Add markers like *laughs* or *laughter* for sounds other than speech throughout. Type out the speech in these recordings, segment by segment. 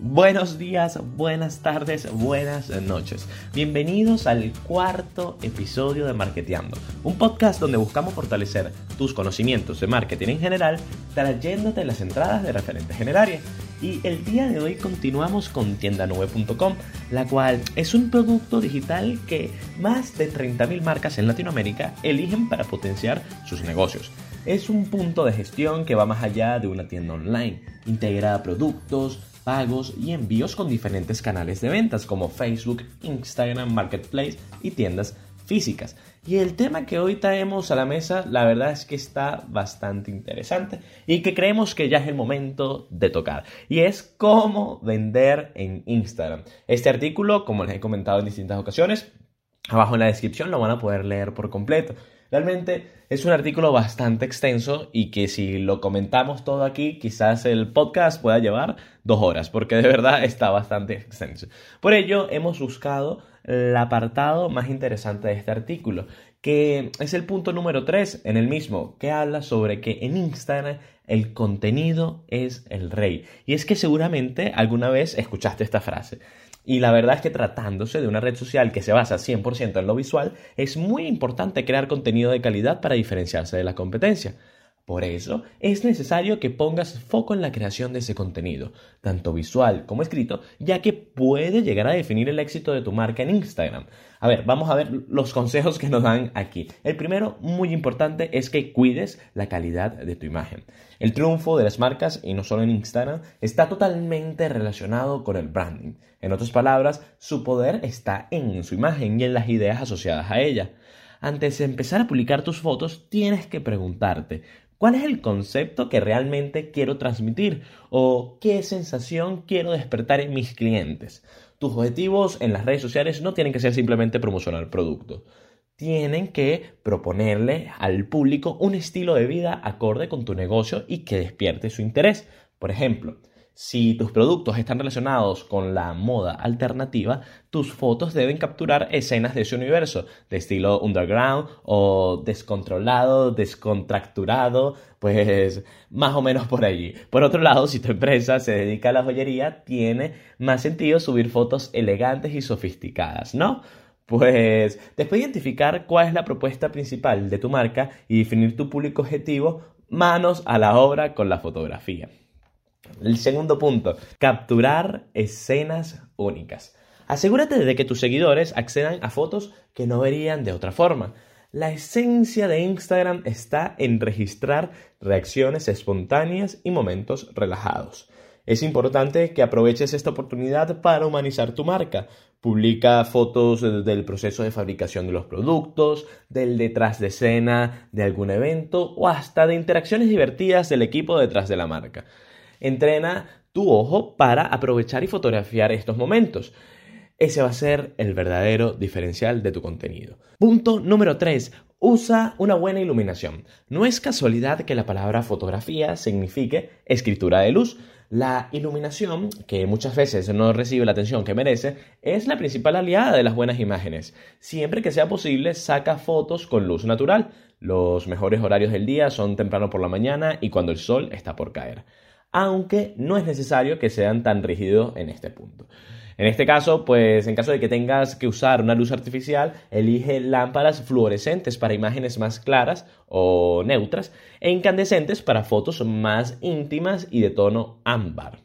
Buenos días, buenas tardes, buenas noches. Bienvenidos al cuarto episodio de Marketeando, un podcast donde buscamos fortalecer tus conocimientos de marketing en general, trayéndote las entradas de referentes generales. Y el día de hoy continuamos con tiendanube.com, la cual es un producto digital que más de 30.000 marcas en Latinoamérica eligen para potenciar sus negocios. Es un punto de gestión que va más allá de una tienda online. Integra productos, pagos y envíos con diferentes canales de ventas como Facebook, Instagram, Marketplace y tiendas físicas. Y el tema que hoy traemos a la mesa, la verdad es que está bastante interesante y que creemos que ya es el momento de tocar. Y es cómo vender en Instagram. Este artículo, como les he comentado en distintas ocasiones, abajo en la descripción lo van a poder leer por completo. Realmente es un artículo bastante extenso y que si lo comentamos todo aquí, quizás el podcast pueda llevar dos horas, porque de verdad está bastante extenso. Por ello, hemos buscado el apartado más interesante de este artículo, que es el punto número 3 en el mismo, que habla sobre que en Instagram el contenido es el rey. Y es que seguramente alguna vez escuchaste esta frase. Y la verdad es que tratándose de una red social que se basa 100% en lo visual, es muy importante crear contenido de calidad para diferenciarse de la competencia. Por eso es necesario que pongas foco en la creación de ese contenido, tanto visual como escrito, ya que puede llegar a definir el éxito de tu marca en Instagram. A ver, vamos a ver los consejos que nos dan aquí. El primero, muy importante, es que cuides la calidad de tu imagen. El triunfo de las marcas, y no solo en Instagram, está totalmente relacionado con el branding. En otras palabras, su poder está en su imagen y en las ideas asociadas a ella. Antes de empezar a publicar tus fotos, tienes que preguntarte, ¿Cuál es el concepto que realmente quiero transmitir? ¿O qué sensación quiero despertar en mis clientes? Tus objetivos en las redes sociales no tienen que ser simplemente promocionar el producto. Tienen que proponerle al público un estilo de vida acorde con tu negocio y que despierte su interés. Por ejemplo, si tus productos están relacionados con la moda alternativa, tus fotos deben capturar escenas de ese universo, de estilo underground o descontrolado, descontracturado, pues más o menos por allí. Por otro lado, si tu empresa se dedica a la joyería, tiene más sentido subir fotos elegantes y sofisticadas, ¿no? Pues después de identificar cuál es la propuesta principal de tu marca y definir tu público objetivo, manos a la obra con la fotografía. El segundo punto, capturar escenas únicas. Asegúrate de que tus seguidores accedan a fotos que no verían de otra forma. La esencia de Instagram está en registrar reacciones espontáneas y momentos relajados. Es importante que aproveches esta oportunidad para humanizar tu marca. Publica fotos del proceso de fabricación de los productos, del detrás de escena de algún evento o hasta de interacciones divertidas del equipo detrás de la marca. Entrena tu ojo para aprovechar y fotografiar estos momentos. Ese va a ser el verdadero diferencial de tu contenido. Punto número 3. Usa una buena iluminación. No es casualidad que la palabra fotografía signifique escritura de luz. La iluminación, que muchas veces no recibe la atención que merece, es la principal aliada de las buenas imágenes. Siempre que sea posible, saca fotos con luz natural. Los mejores horarios del día son temprano por la mañana y cuando el sol está por caer aunque no es necesario que sean tan rígidos en este punto. En este caso, pues en caso de que tengas que usar una luz artificial, elige lámparas fluorescentes para imágenes más claras o neutras e incandescentes para fotos más íntimas y de tono ámbar.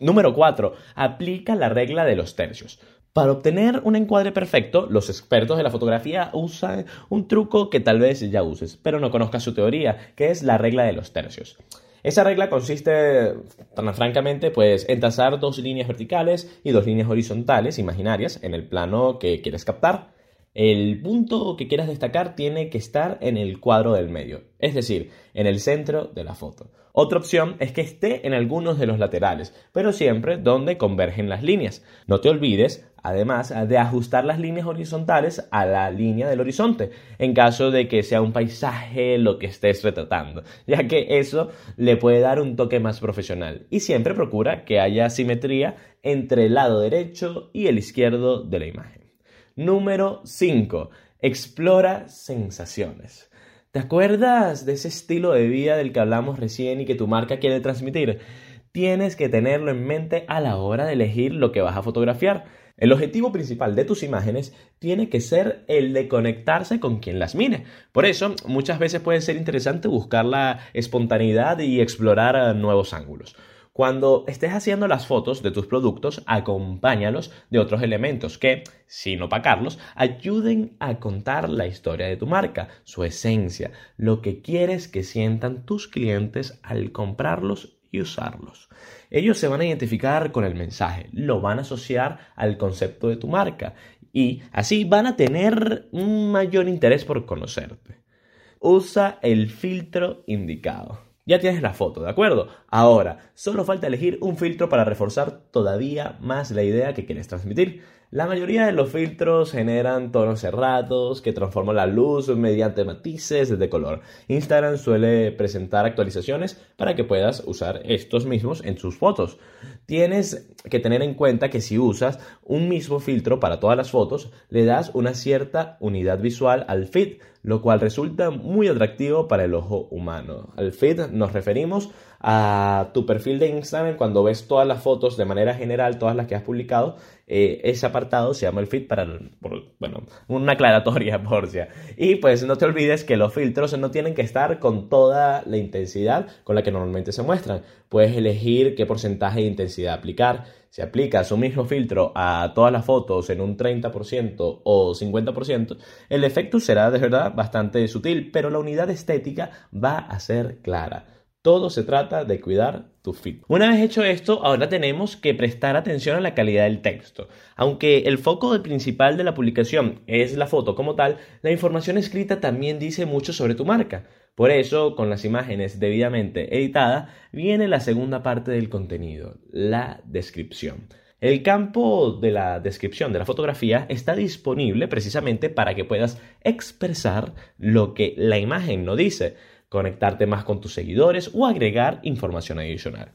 Número 4. Aplica la regla de los tercios. Para obtener un encuadre perfecto, los expertos de la fotografía usan un truco que tal vez ya uses, pero no conozcas su teoría, que es la regla de los tercios. Esa regla consiste, tan francamente, pues en trazar dos líneas verticales y dos líneas horizontales imaginarias en el plano que quieres captar. El punto que quieras destacar tiene que estar en el cuadro del medio, es decir, en el centro de la foto. Otra opción es que esté en algunos de los laterales, pero siempre donde convergen las líneas. No te olvides, además, de ajustar las líneas horizontales a la línea del horizonte, en caso de que sea un paisaje lo que estés retratando, *laughs* ya que eso le puede dar un toque más profesional. Y siempre procura que haya simetría entre el lado derecho y el izquierdo de la imagen. Número 5. Explora sensaciones. ¿Te acuerdas de ese estilo de vida del que hablamos recién y que tu marca quiere transmitir? tienes que tenerlo en mente a la hora de elegir lo que vas a fotografiar. El objetivo principal de tus imágenes tiene que ser el de conectarse con quien las mire. Por eso, muchas veces puede ser interesante buscar la espontaneidad y explorar eh, nuevos ángulos. Cuando estés haciendo las fotos de tus productos, acompáñalos de otros elementos que, sin opacarlos, ayuden a contar la historia de tu marca, su esencia, lo que quieres que sientan tus clientes al comprarlos y usarlos. Ellos se van a identificar con el mensaje, lo van a asociar al concepto de tu marca y así van a tener un mayor interés por conocerte. Usa el filtro indicado. Ya tienes la foto, ¿de acuerdo? Ahora, solo falta elegir un filtro para reforzar todavía más la idea que quieres transmitir. La mayoría de los filtros generan tonos cerrados que transforman la luz mediante matices de color. Instagram suele presentar actualizaciones para que puedas usar estos mismos en sus fotos. Tienes que tener en cuenta que si usas un mismo filtro para todas las fotos, le das una cierta unidad visual al feed, lo cual resulta muy atractivo para el ojo humano. Al feed nos referimos a tu perfil de Instagram cuando ves todas las fotos de manera general, todas las que has publicado, eh, ese apartado se llama el feed para, bueno, una aclaratoria, *laughs* por. Y pues no te olvides que los filtros no tienen que estar con toda la intensidad con la que normalmente se muestran. Puedes elegir qué porcentaje de intensidad aplicar. Si aplicas un mismo filtro a todas las fotos en un 30% o 50%, el efecto será de verdad bastante sutil, pero la unidad estética va a ser clara. Todo se trata de cuidar tu feed. Una vez hecho esto, ahora tenemos que prestar atención a la calidad del texto. Aunque el foco principal de la publicación es la foto como tal, la información escrita también dice mucho sobre tu marca. Por eso, con las imágenes debidamente editadas, viene la segunda parte del contenido, la descripción. El campo de la descripción de la fotografía está disponible precisamente para que puedas expresar lo que la imagen no dice conectarte más con tus seguidores o agregar información adicional.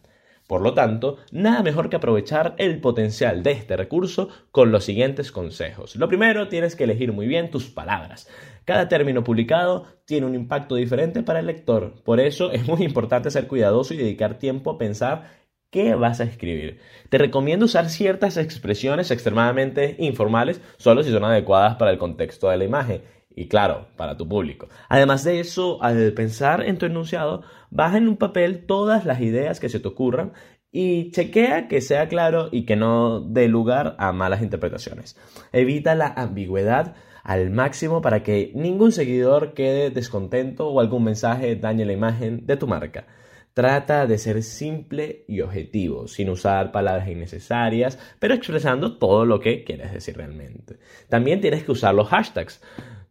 Por lo tanto, nada mejor que aprovechar el potencial de este recurso con los siguientes consejos. Lo primero, tienes que elegir muy bien tus palabras. Cada término publicado tiene un impacto diferente para el lector. Por eso es muy importante ser cuidadoso y dedicar tiempo a pensar qué vas a escribir. Te recomiendo usar ciertas expresiones extremadamente informales solo si son adecuadas para el contexto de la imagen y claro, para tu público. Además de eso, al pensar en tu enunciado, baja en un papel todas las ideas que se te ocurran y chequea que sea claro y que no dé lugar a malas interpretaciones. Evita la ambigüedad al máximo para que ningún seguidor quede descontento o algún mensaje dañe la imagen de tu marca. Trata de ser simple y objetivo, sin usar palabras innecesarias, pero expresando todo lo que quieres decir realmente. También tienes que usar los hashtags.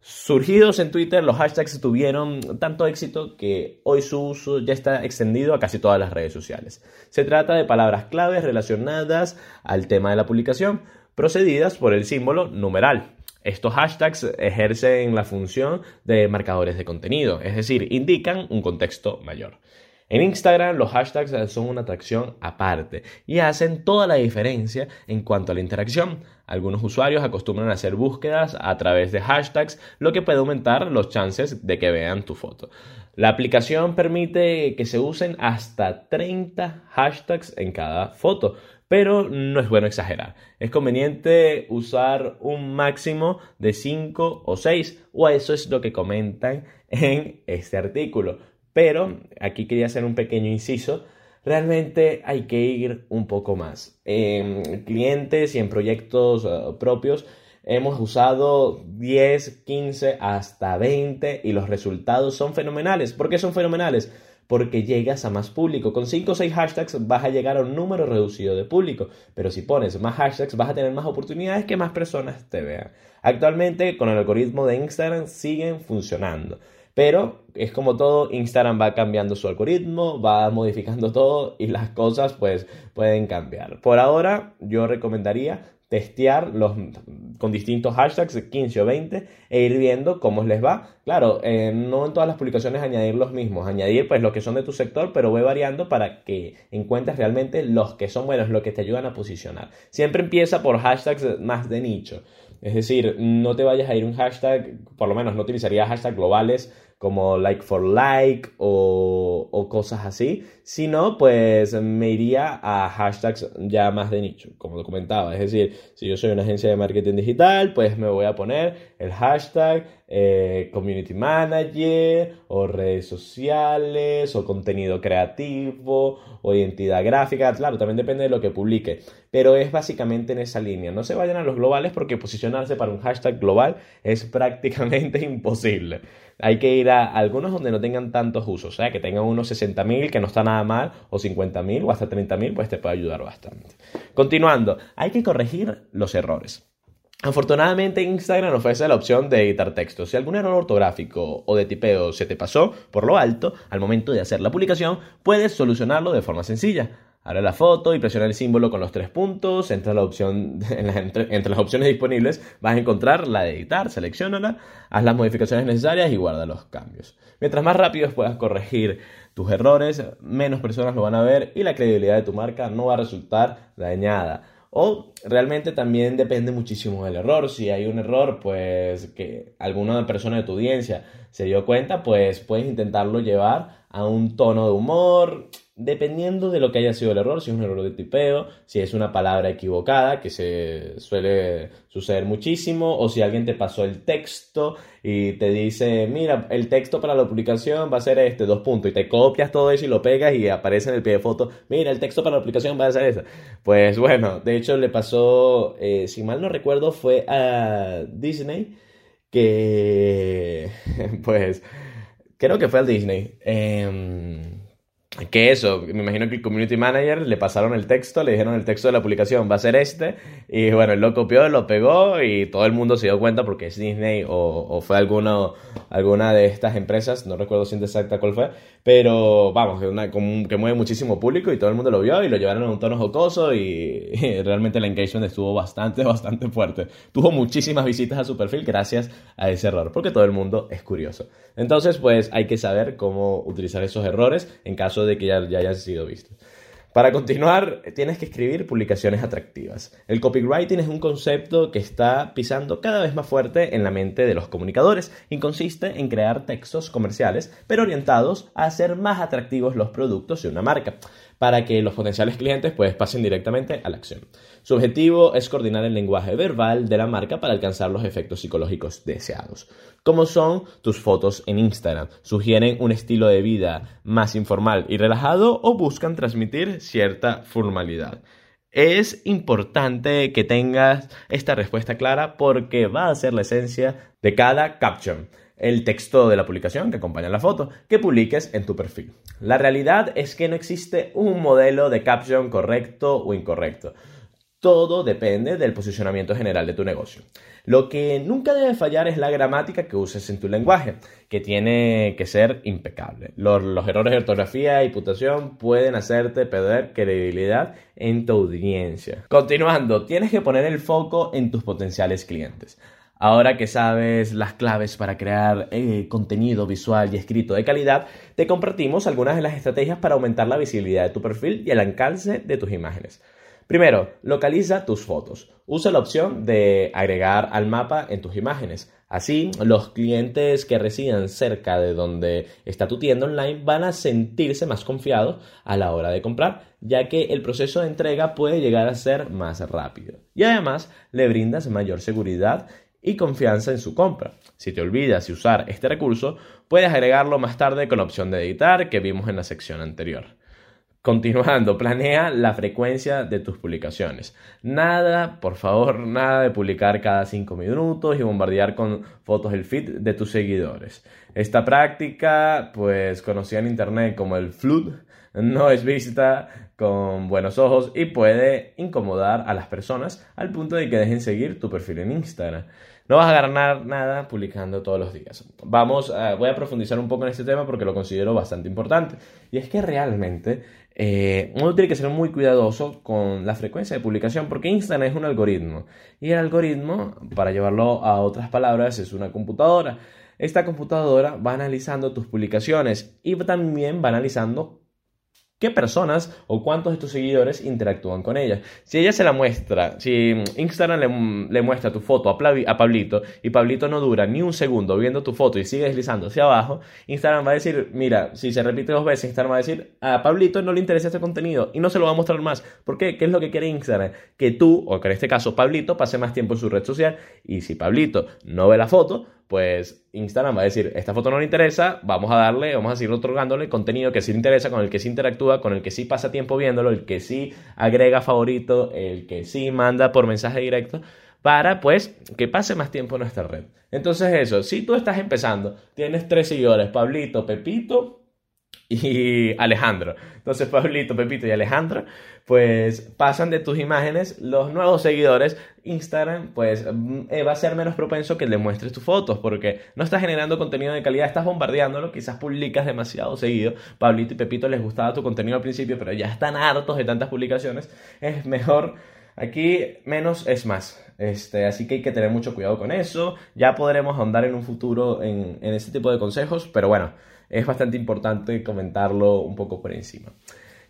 Surgidos en Twitter, los hashtags tuvieron tanto éxito que hoy su uso ya está extendido a casi todas las redes sociales. Se trata de palabras claves relacionadas al tema de la publicación, procedidas por el símbolo numeral. Estos hashtags ejercen la función de marcadores de contenido, es decir, indican un contexto mayor. En Instagram los hashtags son una atracción aparte y hacen toda la diferencia en cuanto a la interacción. Algunos usuarios acostumbran a hacer búsquedas a través de hashtags, lo que puede aumentar los chances de que vean tu foto. La aplicación permite que se usen hasta 30 hashtags en cada foto, pero no es bueno exagerar. Es conveniente usar un máximo de 5 o 6, o eso es lo que comentan en este artículo. Pero aquí quería hacer un pequeño inciso. Realmente hay que ir un poco más. En clientes y en proyectos eh, propios hemos usado 10, 15, hasta 20 y los resultados son fenomenales. ¿Por qué son fenomenales? Porque llegas a más público. Con 5 o 6 hashtags vas a llegar a un número reducido de público. Pero si pones más hashtags vas a tener más oportunidades que más personas te vean. Actualmente con el algoritmo de Instagram siguen funcionando. Pero es como todo, Instagram va cambiando su algoritmo, va modificando todo y las cosas pues pueden cambiar. Por ahora yo recomendaría testear los, con distintos hashtags, 15 o 20, e ir viendo cómo les va. Claro, eh, no en todas las publicaciones añadir los mismos, añadir pues los que son de tu sector, pero ve variando para que encuentres realmente los que son buenos, los que te ayudan a posicionar. Siempre empieza por hashtags más de nicho. Es decir, no te vayas a ir un hashtag, por lo menos no utilizaría hashtags globales como like for like o, cosas así, sino pues me iría a hashtags ya más de nicho, como lo comentaba. Es decir, si yo soy una agencia de marketing digital, pues me voy a poner el hashtag eh, community manager o redes sociales o contenido creativo o identidad gráfica. Claro, también depende de lo que publique, pero es básicamente en esa línea. No se vayan a los globales porque posicionarse para un hashtag global es *laughs* prácticamente imposible hay que ir a algunos donde no tengan tantos usos, o sea, que tengan unos 60.000, que no está nada mal, o 50.000 o hasta 30.000, pues te puede ayudar bastante. Continuando, hay que corregir los errores. Afortunadamente Instagram ofrece la opción de editar texto. Si algún error ortográfico o de tipeo se te pasó por lo alto al momento de hacer la publicación, puedes solucionarlo de forma sencilla. Abre la foto y presiona el símbolo con los tres puntos. Entra la opción, *laughs* entre, las opciones disponibles vas a encontrar la de editar, seleccionala, haz las modificaciones necesarias y guarda los cambios. Mientras más rápido puedas corregir tus errores, menos personas lo van a ver y la credibilidad de tu marca no va a resultar dañada. O realmente también depende muchísimo del error. Si hay un error, pues que alguna persona de tu audiencia se dio cuenta, pues puedes intentarlo llevar a un tono de humor, dependiendo de lo que haya sido el error, si es un error de tipeo, si es una palabra equivocada, que se suele suceder muchísimo, o si alguien te pasó el texto y te dice, mira, el texto para la publicación va a ser este, dos puntos, y te copias todo eso y lo pegas y aparece en el pie de foto, mira, el texto para la publicación va a ser este. Pues bueno, de hecho le pasó, eh, si mal no recuerdo, fue a Disney, que, *laughs* pues, creo que fue al Disney. Eh, que eso, me imagino que el community manager le pasaron el texto, le dijeron el texto de la publicación va a ser este, y bueno, lo copió, lo pegó y todo el mundo se dio cuenta porque es Disney o, fue alguna de estas empresas, no recuerdo si exacta cuál fue, pero vamos, que, una, que mueve muchísimo público y todo el mundo lo vio y lo llevaron a un tono jocoso y, *laughs* realmente el engagement estuvo bastante, *laughs* bastante fuerte. Tuvo muchísimas visitas a su perfil gracias a ese error, porque todo el mundo es curioso. Entonces, pues hay que saber cómo utilizar esos errores en caso de que ya, ya hayan sido vistos. Para continuar, tienes que escribir publicaciones atractivas. El copywriting es un concepto que está pisando cada vez más fuerte en la mente de los comunicadores y consiste en crear textos comerciales, pero orientados a hacer más atractivos los productos de una marca para que los potenciales clientes pues pasen directamente a la acción. Su objetivo es coordinar el lenguaje verbal de la marca para alcanzar los efectos psicológicos deseados. ¿Cómo son tus fotos en Instagram? ¿Sugieren un estilo de vida más informal y relajado o buscan transmitir cierta formalidad? Es importante que tengas esta respuesta clara porque va a ser la esencia de cada caption el texto de la publicación que acompaña la foto que publiques en tu perfil. La realidad es que no existe un modelo de caption correcto o incorrecto. Todo depende del posicionamiento general de tu negocio. Lo que nunca debe fallar es la gramática que uses en tu lenguaje, que tiene que ser impecable. Los, los, errores de ortografía y puntuación pueden hacerte perder credibilidad en tu audiencia. Continuando, tienes que poner el foco en tus potenciales clientes. Ahora que sabes las claves para crear eh, contenido visual y escrito de calidad, te compartimos algunas de las estrategias para aumentar la visibilidad de tu perfil y el alcance de tus imágenes. Primero, localiza tus fotos. Usa la opción de agregar al mapa en tus imágenes. Así, los clientes que residan cerca de donde está tu tienda online van a sentirse más confiados a la hora de comprar, ya que el proceso de entrega puede llegar a ser más rápido. Y además, le brindas mayor seguridad y confianza en su compra. Si te olvidas de usar este recurso, puedes agregarlo más tarde con la opción de editar que vimos en la sección anterior. Continuando, *laughs* planea la frecuencia de tus publicaciones. Nada, por favor, nada de publicar cada 5 minutos y bombardear con fotos el feed de tus seguidores. Esta práctica, pues conocida en internet como el flood, no es vista con buenos ojos y puede incomodar a las personas al punto de que dejen seguir tu perfil en Instagram. No vas a ganar nada publicando todos los días. Vamos, a, voy a profundizar un poco en este tema porque lo considero bastante importante. Y es que realmente eh, uno tiene que ser muy cuidadoso con la frecuencia de publicación porque Instagram es un algoritmo. Y el algoritmo, para llevarlo a otras palabras, es una computadora. Esta computadora va analizando tus publicaciones y también va analizando qué personas o cuántos de tus seguidores interactúan con ella. Si ella se la muestra, si Instagram le, muestra tu foto a, a, Pablito y Pablito no dura ni un segundo viendo tu foto y sigue deslizando hacia abajo, Instagram va a decir, mira, si se repite dos veces, Instagram va a decir, a Pablito no le interesa este contenido y no se lo va a mostrar más. ¿Por qué? ¿Qué es lo que quiere Instagram? Que tú, o que en este caso Pablito, pase más tiempo en su red social y si Pablito no ve la foto, pues Instagram va a decir, esta foto no le interesa, vamos a darle, vamos a seguir otorgándole contenido que sí le interesa, con el que sí interactúa, con el que sí pasa tiempo viéndolo, el que sí agrega favorito, el que sí manda por mensaje directo, para pues que pase más tiempo en nuestra red. Entonces eso, si tú estás empezando, tienes tres seguidores, Pablito, Pepito *laughs* y Alejandro. Entonces Pablito, Pepito y Alejandro, pues pasan de tus imágenes los nuevos seguidores. Instagram, pues mm, eh, va a ser menos propenso que le muestres tus fotos porque no estás generando contenido de calidad, estás bombardeándolo, quizás publicas demasiado seguido. Pablito y Pepito les gustaba tu contenido al principio, pero ya están hartos de tantas publicaciones. Es mejor Aquí menos es más. Este, así que hay que tener mucho cuidado con eso. Ya podremos ahondar en un futuro en, en este tipo de consejos, pero bueno, es bastante importante comentarlo un poco por encima.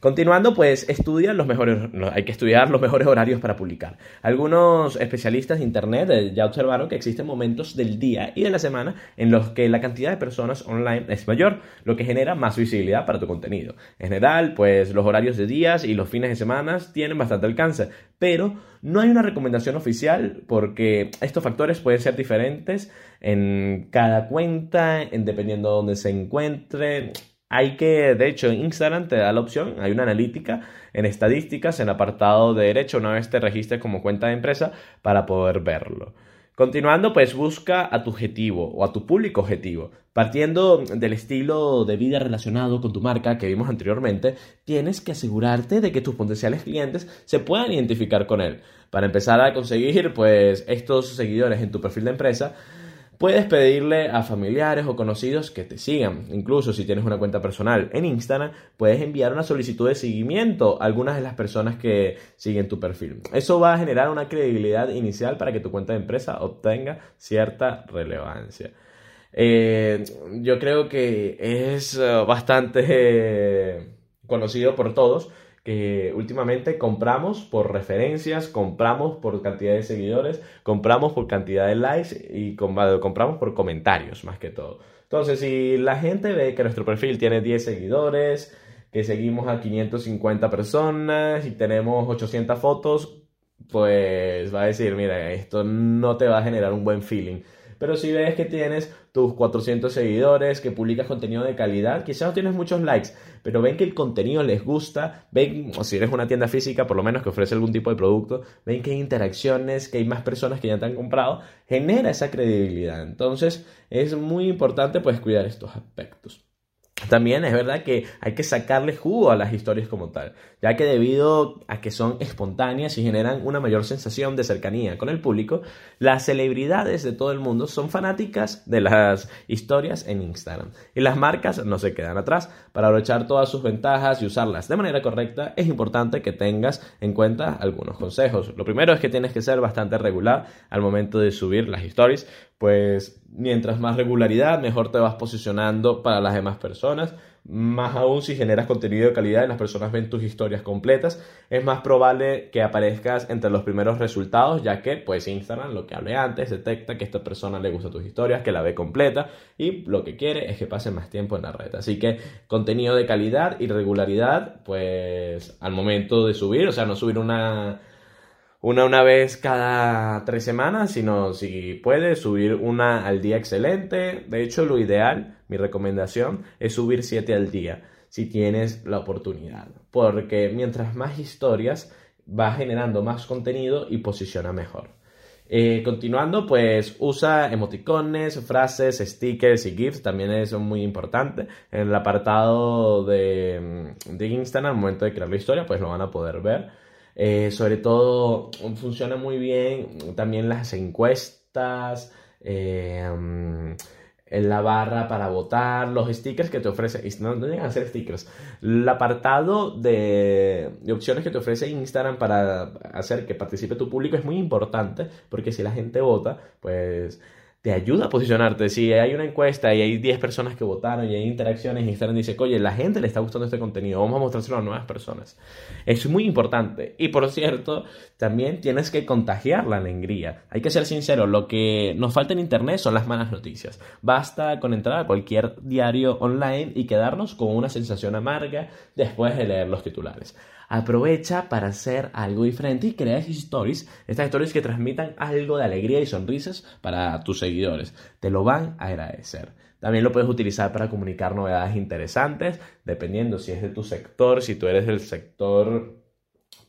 Continuando, pues estudia los mejores, hay que estudiar los mejores horarios para publicar. Algunos especialistas de Internet eh, ya observaron que existen momentos del día y de la semana en los que la cantidad de personas online es mayor, lo que genera más visibilidad para tu contenido. En general, pues los horarios de días y los fines de semana tienen bastante alcance, pero no hay una recomendación oficial porque estos factores pueden ser diferentes en cada cuenta, en dependiendo de dónde se encuentre hay que, de hecho, Instagram te da la opción, hay una analítica en estadísticas, en apartado de derecho, una vez te registres como cuenta de empresa para poder verlo. Continuando, pues busca a tu objetivo o a tu público objetivo. Partiendo del estilo de vida relacionado con tu marca que vimos anteriormente, tienes que asegurarte de que tus potenciales clientes se puedan identificar con él. Para empezar a conseguir, pues, estos seguidores en tu perfil de empresa, Puedes pedirle a familiares o conocidos que te sigan. Incluso si tienes una cuenta personal en Instagram, puedes enviar una solicitud de seguimiento a algunas de las personas que siguen tu perfil. Eso va a generar una credibilidad inicial para que tu cuenta de empresa obtenga cierta relevancia. Eh, yo creo que es eh, bastante eh, conocido por todos que últimamente compramos por referencias, compramos por cantidad de seguidores, compramos por cantidad de likes y compramos por comentarios más que todo. Entonces, si la gente ve que nuestro perfil tiene 10 seguidores, que seguimos a 550 personas y tenemos 800 fotos, pues va a decir, mira, esto no te va a generar un buen feeling. Pero si ves que tienes tus 400 seguidores, que publicas contenido de calidad, quizás no tienes muchos likes, pero ven que el contenido les gusta, ven, o si eres una tienda física, por lo menos que ofrece algún tipo de producto, ven que hay interacciones, que hay más personas que ya te han comprado, genera esa credibilidad. Entonces, es muy importante pues cuidar estos aspectos. También es verdad que hay que sacarle jugo a las historias como tal, ya que debido a que son espontáneas y generan una mayor sensación de cercanía con el público, las celebridades de todo el mundo son fanáticas de las historias en Instagram. Y las marcas no se quedan atrás. Para aprovechar todas sus ventajas y usarlas de manera correcta, es importante que tengas en cuenta algunos consejos. Lo primero es que tienes que ser bastante regular al momento de subir las stories, pues mientras más regularidad, mejor te vas posicionando para las demás personas. Más aún si generas contenido de calidad y las personas ven tus historias completas, es más probable que aparezcas entre los primeros resultados, ya que pues Instagram, lo que hablé antes, detecta que esta persona le gusta tus historias, que la ve completa y lo que quiere es que pase más tiempo en la red. Así que contenido de calidad y regularidad, pues al momento de subir, o sea, no subir una una una vez cada tres semanas, sino si puedes subir una al día excelente. De hecho, lo ideal, mi recomendación, es subir siete al día, si tienes la oportunidad. Porque mientras más historias, va generando más contenido y posiciona mejor. Eh, continuando, pues usa emoticones, frases, stickers y GIFs, también es muy importante. En el apartado de, de Instagram, al momento de crear la historia, pues lo van a poder ver. Eh, sobre todo funciona muy bien también las encuestas, eh, mm, en la barra para votar, los stickers que te ofrece, no, no llegan a ser stickers, el apartado de, de, opciones que te ofrece Instagram para hacer que participe tu público es muy importante porque si la gente vota, pues te ayuda a posicionarte. Si hay una encuesta y hay 10 personas que votaron y hay interacciones, Instagram dice, oye, la gente le está gustando este contenido, vamos a mostrárselo a nuevas personas. Es muy importante. Y por cierto, también tienes que contagiar la alegría. Hay que ser sincero, lo que nos falta en Internet son las malas noticias. Basta con entrar a cualquier diario online y quedarnos con una sensación amarga después de leer los titulares aprovecha para hacer algo diferente y crea stories, estas stories que transmitan algo de alegría y sonrisas para tus seguidores. Te lo van a agradecer. También lo puedes utilizar para comunicar novedades interesantes, dependiendo si es de tu sector, si tú eres del sector,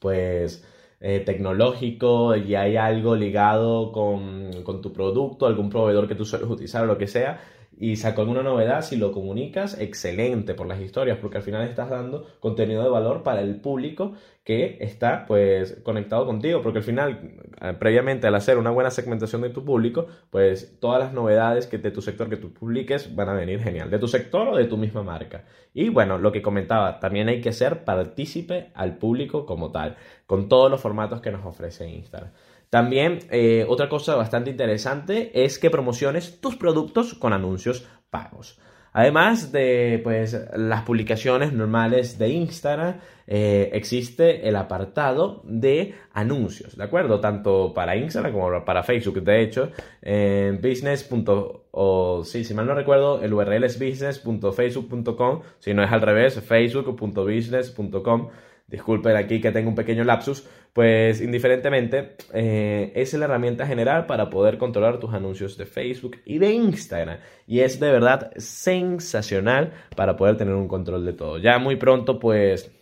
pues, eh, tecnológico y hay algo ligado con, con tu producto, algún proveedor que tú sueles utilizar o lo que sea, y sacó alguna novedad, si lo comunicas, excelente por las historias, porque al final estás dando contenido de valor para el público que está pues conectado contigo, porque al final, eh, previamente al hacer una buena segmentación de tu público, pues todas las novedades que de tu sector que tú publiques van a venir genial, de tu sector o de tu misma marca. Y bueno, lo que comentaba, también hay que ser partícipe al público como tal, con todos los formatos que nos ofrece Instagram. También eh, otra cosa bastante interesante es que promociones tus productos con anuncios pagos. Además de pues, las publicaciones normales de Instagram, eh, existe el apartado de anuncios, ¿de acuerdo? Tanto para Instagram como para Facebook. De hecho, en business. O, sí, si mal no recuerdo, el URL es business.facebook.com. Si no es al revés, facebook.business.com disculpen aquí que tengo un pequeño lapsus, pues indiferentemente eh, es la herramienta general para poder controlar tus anuncios de Facebook y de Instagram. Y es de verdad sensacional para poder tener un control de todo. Ya muy pronto pues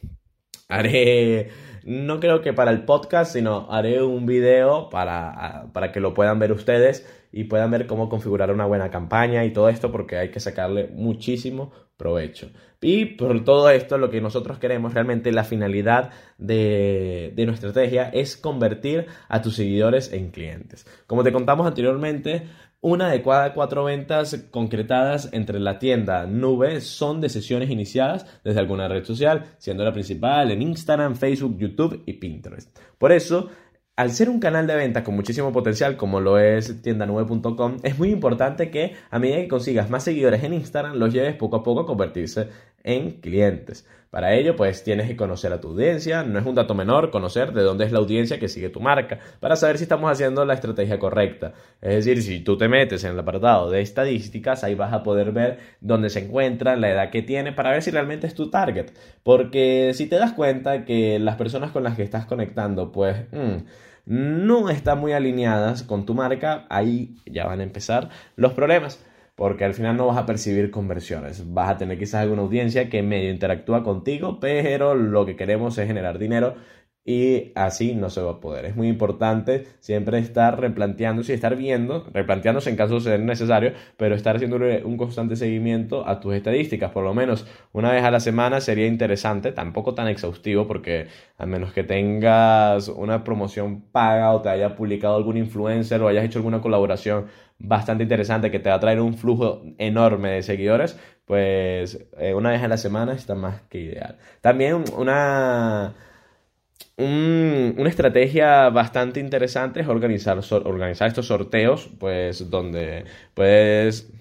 haré, no creo que para el podcast, sino haré un video para, para que lo puedan ver ustedes y puedan ver cómo configurar una buena campaña y todo esto porque hay que sacarle muchísimo provecho. Y por todo esto lo que nosotros queremos realmente, la finalidad de, de nuestra estrategia es convertir a tus seguidores en clientes. Como te contamos anteriormente, una de cada cuatro ventas concretadas entre la tienda nube son de sesiones iniciadas desde alguna red social, siendo la principal en Instagram, Facebook, YouTube y Pinterest. Por eso, al ser un canal de venta con muchísimo potencial como lo es tiendanube.com, es muy importante que a medida que consigas más seguidores en Instagram, los lleves poco a poco a convertirse en clientes. Para ello, pues tienes que conocer a tu audiencia, no es un dato menor conocer de dónde es la audiencia que sigue tu marca, para saber si estamos haciendo la estrategia correcta. Es decir, si tú te metes en el apartado de estadísticas, ahí vas a poder ver dónde se encuentra, la edad que tiene, para ver si realmente es tu target. Porque si te das cuenta que las personas con las que estás conectando, pues... Mm, no están muy alineadas con tu marca, ahí ya van a empezar los problemas porque al final no vas a percibir conversiones. Vas a tener quizás alguna audiencia que medio interactúa contigo, pero lo que queremos es generar dinero y así no se va a poder. Es muy importante siempre estar replanteándose y estar viendo, replanteándose en caso de ser necesario, pero estar haciendo un constante seguimiento a tus estadísticas, por lo menos una vez a la semana sería interesante, tampoco tan exhaustivo, porque a menos que tengas una promoción paga o te haya publicado algún influencer o hayas hecho alguna colaboración bastante interesante que te va a traer un flujo enorme de seguidores, pues eh, una vez a la semana está más que ideal. También una una estrategia bastante interesante es organizar, organizar estos sorteos, pues donde puedes,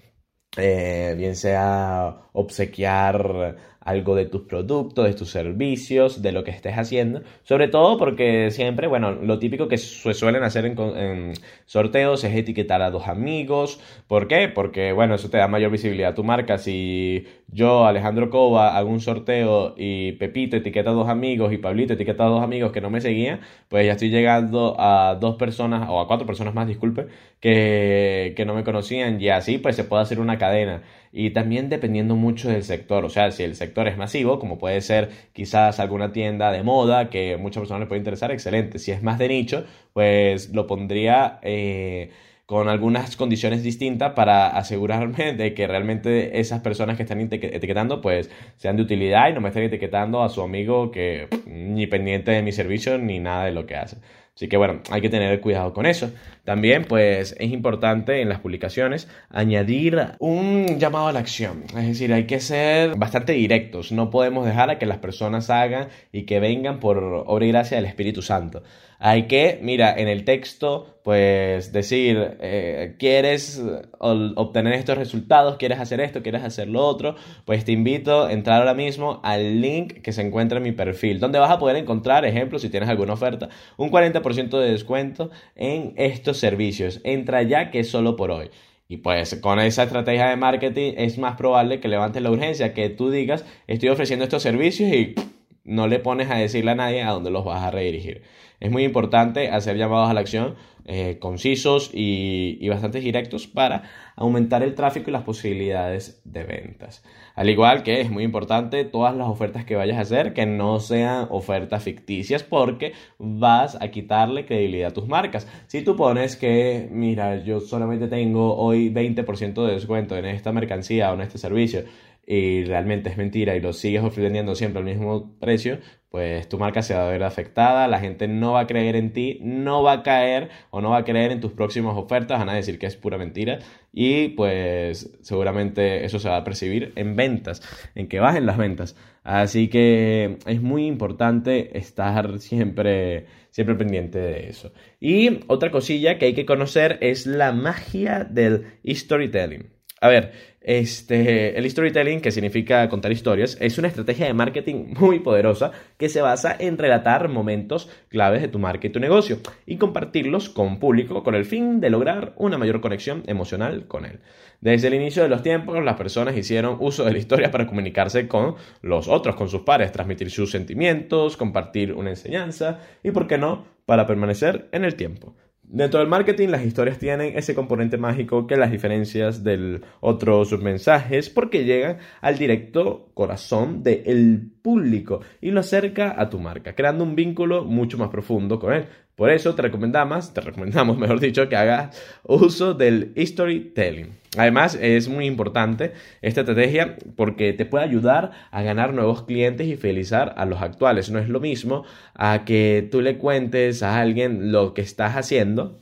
eh, bien sea obsequiar algo de tus productos, de tus servicios, de lo que estés haciendo. Sobre todo porque siempre, bueno, lo típico que suelen hacer en, sorteos es etiquetar a dos amigos. ¿Por qué? Porque, bueno, eso te da mayor visibilidad a tu marca. Si yo, Alejandro Cova, hago un sorteo y Pepito etiqueta a dos amigos y Pablito etiqueta a dos amigos que no me seguían, pues ya estoy llegando a dos personas, o a cuatro personas más, disculpe, que, no me conocían y así pues se puede hacer una cadena y también dependiendo mucho del sector, o sea, si el sector es masivo, como puede ser quizás alguna tienda de moda que muchas personas les puede interesar, excelente. Si es más de nicho, pues lo pondría eh, con algunas condiciones distintas para asegurarme de que realmente esas personas que están etiquetando pues sean de utilidad y no me estén etiquetando a su amigo que ni pendiente de mi servicio ni nada de lo que hace. Así que bueno, hay que tener cuidado con eso. También pues es importante en las publicaciones añadir un llamado a la acción. Es decir, hay que ser bastante directos. No podemos dejar a que las personas hagan y que vengan por obra y gracia del Espíritu Santo. Hay que, mira, en el texto, pues decir, eh, quieres obtener estos resultados, quieres hacer esto, quieres hacer lo otro, pues te invito a entrar ahora mismo al link que se encuentra en mi perfil, donde vas a poder encontrar ejemplos si tienes alguna oferta, un 40% de descuento en estos servicios. Entra ya que es solo por hoy. Y pues con esa estrategia de marketing es más probable que levantes la urgencia, que tú digas, estoy ofreciendo estos servicios y no le pones a decirle a nadie a dónde los vas a redirigir. Es muy importante hacer llamados a la acción eh, concisos y, y, bastante directos para aumentar el tráfico y las posibilidades de ventas. Al igual que es muy importante todas las ofertas que vayas a hacer que no sean ofertas ficticias porque vas a quitarle credibilidad a tus marcas. Si tú pones que, mira, yo solamente tengo hoy 20% de descuento en esta mercancía o en este servicio y realmente es mentira y lo sigues ofreciendo siempre al mismo precio, pues tu marca se va a ver afectada, la gente no va a creer en ti, no va a caer o no va a creer en tus próximas ofertas, van a decir que es pura mentira y pues seguramente eso se va a percibir en ventas, en que bajen las ventas. Así que es muy importante estar siempre, siempre pendiente de eso. Y otra cosilla que hay que conocer es la magia del storytelling. A ver, este, el storytelling, que significa contar historias, es una estrategia de marketing muy poderosa que se basa en relatar momentos claves de tu marca y tu negocio y compartirlos con público con el fin de lograr una mayor conexión emocional con él. Desde el inicio de los tiempos, las personas hicieron uso de la historia para comunicarse con los otros, con sus pares, transmitir sus sentimientos, compartir una enseñanza y, por qué no, para permanecer en el tiempo. Dentro del marketing, las historias tienen ese componente mágico que las diferencias de otros mensajes porque llegan al directo corazón del público y lo acerca a tu marca, creando un vínculo mucho más profundo con él. Por eso te recomendamos, te recomendamos, *laughs* mejor dicho, que hagas uso del storytelling. Además, es muy importante esta estrategia porque te puede ayudar a ganar nuevos clientes y felizar a los actuales. No es lo mismo a que tú le cuentes a alguien lo que estás haciendo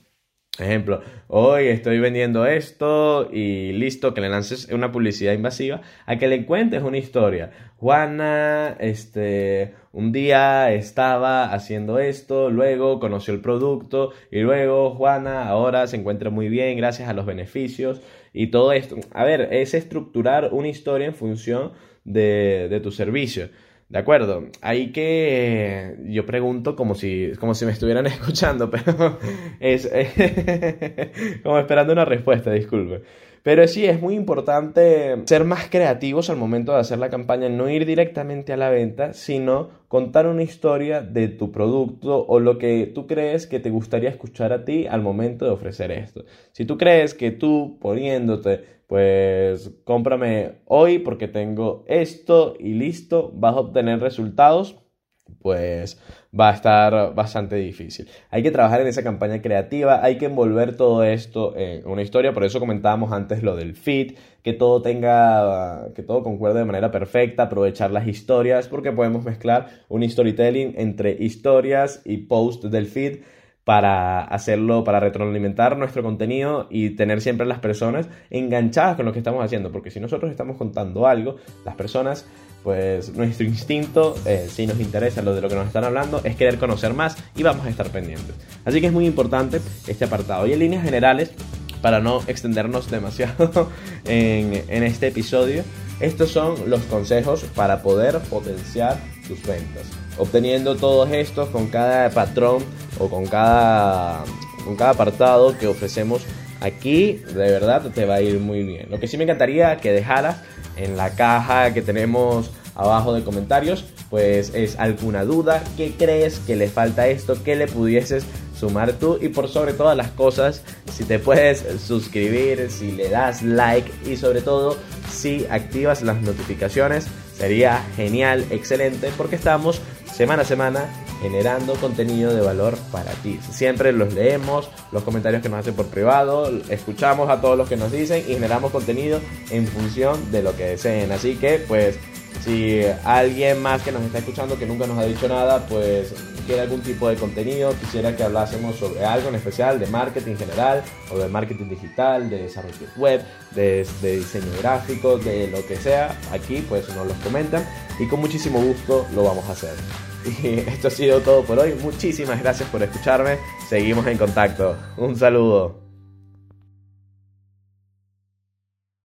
Ejemplo, hoy estoy vendiendo esto y listo, que le lances una publicidad invasiva, a que le cuentes una historia. Juana, este, un día estaba haciendo esto, luego conoció el producto y luego Juana ahora se encuentra muy bien gracias a los beneficios y todo esto. A ver, es estructurar una historia en función de, de tu servicio. De acuerdo, hay que, yo pregunto como si, como si me estuvieran *laughs* escuchando, pero es *laughs* como esperando una respuesta, disculpe. Pero sí, es muy importante ser más creativos al momento de hacer la campaña, no ir directamente a la venta, sino contar una historia de tu producto o lo que tú crees que te gustaría escuchar a ti al momento de ofrecer esto. Si tú crees que tú poniéndote, pues cómprame hoy porque tengo esto y listo, vas a obtener resultados pues va a estar bastante difícil. Hay que trabajar en esa campaña creativa, hay que envolver todo esto en una historia, por eso comentábamos antes lo del feed, que todo tenga, que todo concuerde de manera perfecta, aprovechar las historias, porque podemos mezclar un storytelling entre historias y post del feed para hacerlo, para retroalimentar nuestro contenido y tener siempre las personas enganchadas con lo que estamos haciendo, porque si nosotros estamos contando algo, las personas pues nuestro instinto, eh, si nos interesa lo de lo que nos están hablando, es querer conocer más y vamos a estar pendientes. Así que es muy importante este apartado. Y en líneas generales, para no extendernos demasiado *laughs* en este episodio, estos son los consejos para poder potenciar tus ventas. Obteniendo todos estos con cada patrón o con cada, con cada apartado que ofrecemos aquí, de verdad te va a ir muy bien. Lo que sí me encantaría que dejaras en la caja que tenemos abajo de comentarios, pues es alguna duda, qué crees que le falta esto, qué le pudieses sumar tú y por sobre todas las cosas, si te puedes suscribir, si le das like y sobre todo si activas las notificaciones, sería genial, excelente, porque estamos semana a semana generando contenido de valor para ti. Siempre los leemos, los comentarios que nos hacen por privado, escuchamos a todos los que nos dicen y generamos contenido en función de lo que deseen. Así que pues Si alguien más que nos está escuchando que nunca nos ha dicho nada, pues quiere algún tipo de contenido, quisiera que hablásemos sobre algo en especial de marketing general o de marketing digital, de desarrollo web, de, de diseño gráfico, de lo que sea, aquí pues nos los comentan y con muchísimo gusto lo vamos a hacer. *laughs* Y esto ha sido todo por hoy. Muchísimas gracias por escucharme. Seguimos en contacto. Un saludo.